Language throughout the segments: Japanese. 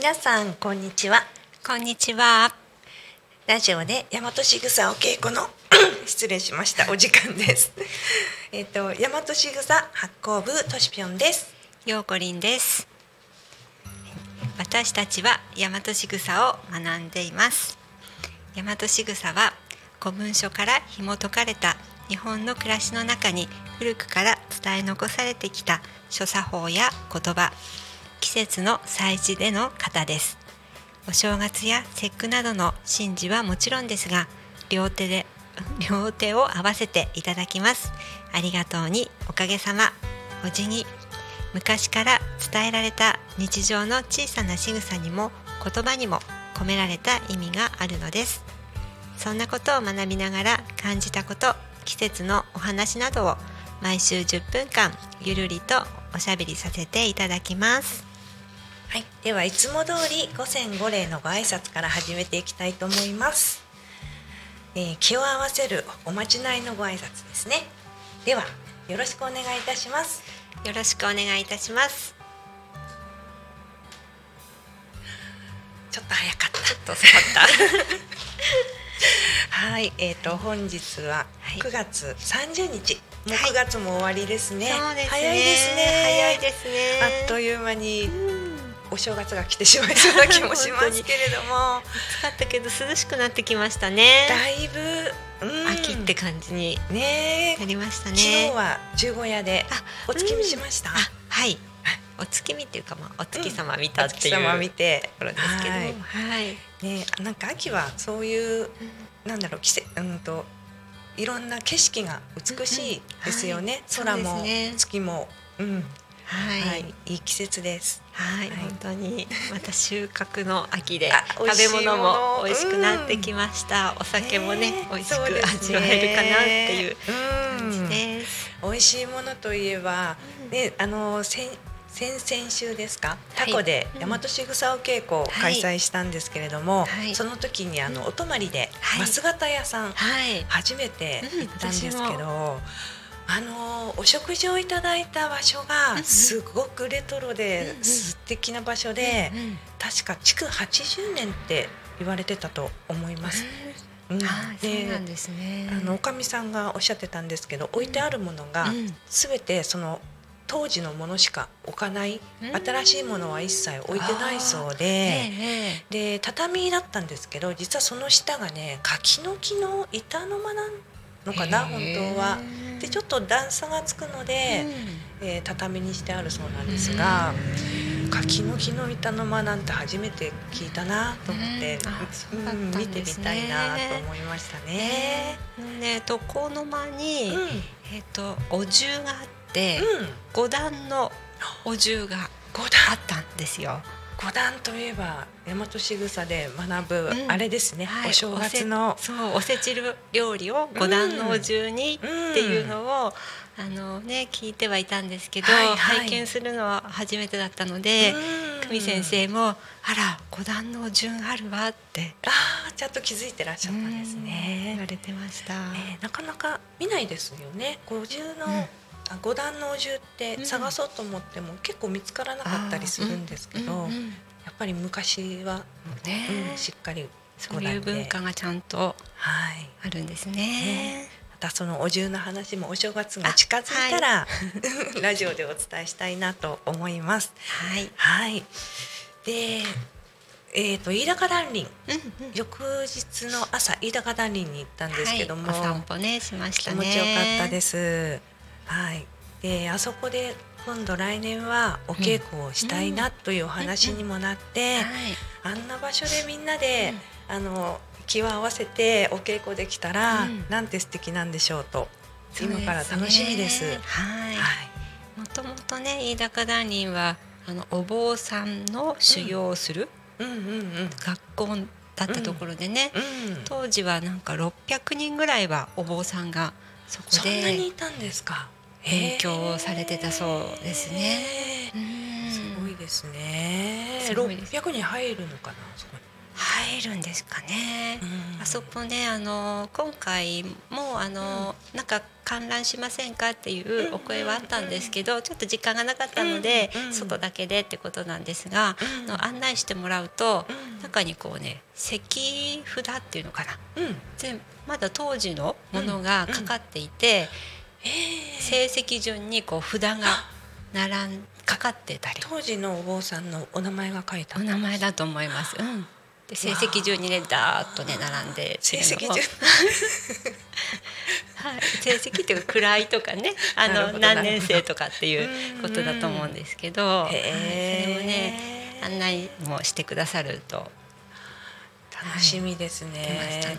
皆さんこんにちはこんにちは。ラジオで大和しぐさお稽古の 失礼しましたお時間です えっと大和しぐさ発行部としぴょんですようこりんです。私たちは大和しぐさを学んでいます。大和しぐさは古文書から紐解かれた日本の暮らしの中に古くから伝え残されてきた諸作法や言葉、季節の祭事での型です。お正月や節句などの神事はもちろんですが、両手で 両手を合わせていただきます。ありがとうにおかげさま。お辞儀昔から伝えられた日常の小さな仕草にも言葉にも込められた意味があるのですそんなことを学びながら感じたこと季節のお話などを毎週10分間ゆるりとおしゃべりさせていただきますはい。ではいつも通り五千五礼のご挨拶から始めていきたいと思います、えー気を合わせるおまじないのご挨拶ですね。ではよろしくお願いいたします。よろしくお願いいたします。ちょっと早かった。ちょっと遅かった。はい、えっ、と本日ははい。9月30日、もうはい。9月も終わりですね。そうですね。早いですね。早いですね。あっという間にお正月が来てしまいそうな気もしますけれども、暑かったけど涼しくなってきましたね。だいぶ、うん、秋って感じにねなりましたね。昨日は十五夜であお月見しました？あはい。お月見っていうかまあお月様見たおっていう、月様見てところですけどははい。い、ねなんか秋はそういうなんだろう季節うんといろんな景色が美しいですよね。うん。うん空もそうですね。月も、うん、はい、ははい。い、い、いい季節です。はい。本当に。また収穫の秋で食べ物も美味しくなってきました。お酒もねね美味しく味わえるかなっていううん。感じです。美味しいものといえば、ね、あの先先々週ですか、タコでうん。大和しぐさお稽古を開催したんですけれども、はい。その時にあのお泊まりではい。増形屋さん、はい、初めて行ったんですけど、あのお食事をいただいた場所がんすごくレトロで素敵な場所で、うん確か築80年って言われてたと思います。うん。はい、そうでなんですね。あのおかみさんがおっしゃってたんですけど置いてあるものがうん。すべてその当時のものしか置かないうん。新しいものは一切置いてないそうで。えで畳だったんですけど実はその下がね柿の木の板の間なのかな本当は。でちょっと段差がつくのえで、えー畳にしてあるそうなんですが、柿の木の板の間なんて初めて聞いたなと思って、うん。ね。見てみたいなと思いましたね。うんね床の間に、うん。えっ、とお重があって、うん。五段のお重が五あ段ったんですよ。五段といえば大和しぐさで学ぶ、うん。あれですね、はい。お正月のそうおせち料理を五段のお重にっていうのを、あのね聞いてはいたんですけど、拝見するのは初めてだったので、うん。久美先生も「あら五段のお重あるわ」って。ああちゃんと気づいてらっしゃったんです言ねわ。れてました。えーなかなか見ないですよね。五重の、うんあ五段のお重ってうん探そうと思っても結構見つからなかったりするんですけど、うんうんうんやっぱり昔は、ねうん、しっかりそういう文化がちゃんとはい。あるんですねね。またそのお重の話もお正月が近づいたら、ラジオでお伝えしたいなと思います。はい。はい。で、えっ、と飯高蘭林うんうん翌日の朝飯高蘭林に行ったんですけども、はい、お散歩ねしましたね。気持ちよかったです。はい。で、あそこで今度来年はお稽古をしたいなというお話にもなって、はい。あんな場所でみんなで、あの気を合わせてお稽古できたら、うんなんて素敵なんでしょうと今から楽しみです。はい。はいもともとね飯高団林はあのお坊さんの修行をするうんうんうん学校だったところでね、うん。当時はなんか600人ぐらいはお坊さんがそこそんなにでいたんですか？勉強をされてたそうですねへーうんすごいですね。すごいです600人入るのかな？そこ入るんですかね。にあそこねあの今回もあの、なんか観覧しませんかっていうお声はあったんですけど、ちょっと時間がなかったので、うんうん外だけでってことなんですが、の案内してもらうと、うん。中にこうね石札っていうのかな。うん。全まだ当時のものがかかっていて、成績順にこう札が並んかかってたり。当時のお坊さんのお名前が書いてあおる。名前だと思います。うんで成績順にねダーッとね並んで成績順。はい、成績っていうか位とかねあの何年生とかっていうことだと思うんですけど、はい。それもね案内もしてくださると。楽しみですね。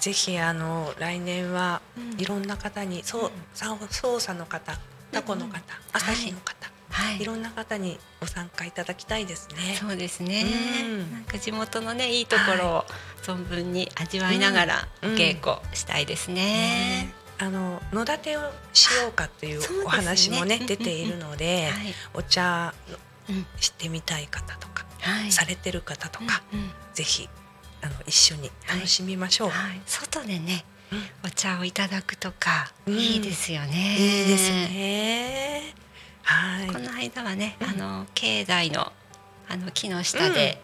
ぜひあの来年はうん。いろんな方に、そうさ操作の方、タコの方、朝日の方、はいい。ろんな方にご参加いただきたいですね。そうですね、うん。なんか地元のねいいところを存分に味わいながら稽古したいですね。ね。あの野立てをしようかというお話もねうんうんうん。出ているので、はい。お茶うんしてみたい方とか、はいされてる方とか、うんうんぜひあの一緒に楽しみましょう。はい、外でねうん。お茶をいただくとか、うん。いいですよね。いいですね。はい。この間はね、うん。あの境内のあの木の下で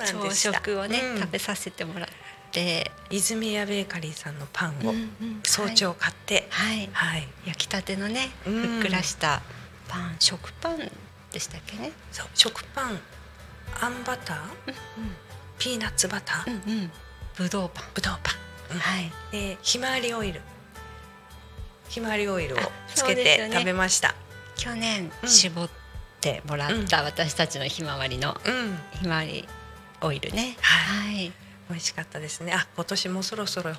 朝。食をね、うん。食べさせてもらって、泉屋ベーカリーさんのパンを早朝買って、はい、はい。はい、焼きたてのね、うん。ふっくらしたパン、食パンでしたっけね？そう。食パン、あんバター、ピーナッツバター、うんうん、ぶどうパン。ぶどうパン、うん。はい。でひまわりオイル、ひまわりオイルをあつけて食べました。去年うん絞ってもらった私たちのひまわりのうん、ひまわりオイルね。ははい。美味しかったですね。あ、今年もそろそろ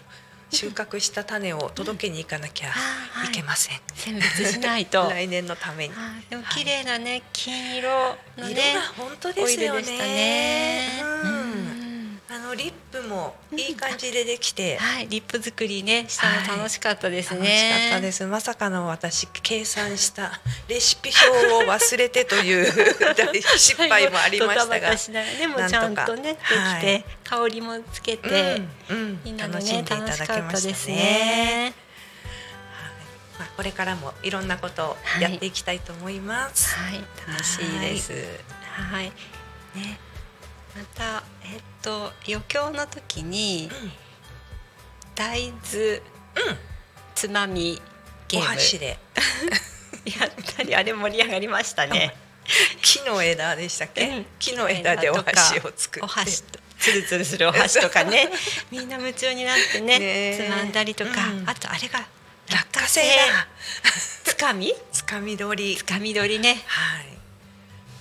収穫した種を届けに行かなきゃはいいけません。選別しないと。来年のために。はいでも綺麗なね、金色のね本当ですよねリップもいい感じでできて、はい、リップ作りねしたの楽しかったですね。楽しかったです。まさかの私計算したレシピ表を忘れてという大 失敗もありましたが、でもちゃんとねできて、はい香りもつけて、うんうんみんなの楽しんでいただけましたね。ね。まあこれからもいろんなことをやっていきたいと思います。はい、楽しいです。はい、ね、またえっと余興の時に大豆つまみゲおーム。箸で。やったりあれ盛り上がりましたね。木の枝でしたっけ？うん。木の枝でお箸を作って、お箸とつるつるするお箸とかね。みんな夢中になってねつまんだりとか、うん。あとあれが落花生だ。つかみ。つかみ取り。つ。かみ取りね。はい。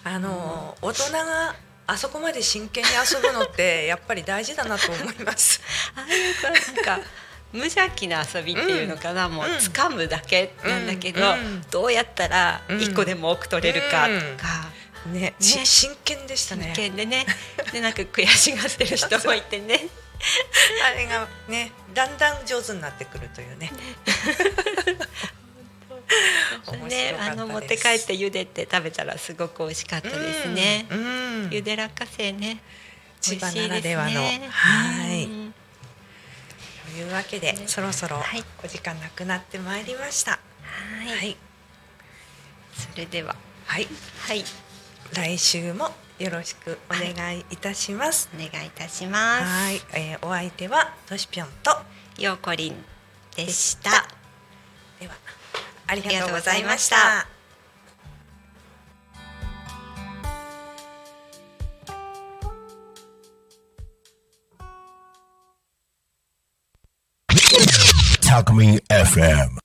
あの、大人があそこまで真剣に遊ぶのって やっぱり大事だなと思います。ああいうこうなんか 無邪気な遊びっていうのかな、もううん掴むだけなんだけど、うんどうやったら一個でも多く取れるかとか、ね、し真剣でした真ね。剣でねでなんか悔しがってる人もいてねあれがね、だんだん上手になってくるというね。面ねあの持って帰って茹でて食べたらすごく美味しかったですね。うん。うん。ゆで落花生ね。千葉ならではの。はい。うん。というわけで、そろそろはい。お時間なくなってまいりました。はい、はい。それでは。はい。はい。来週もよろしくお願いいたします。お願いいたします。はい、えーお相手はとしぴょんとようこりんでした。ではありがとうございました Alchemy FM.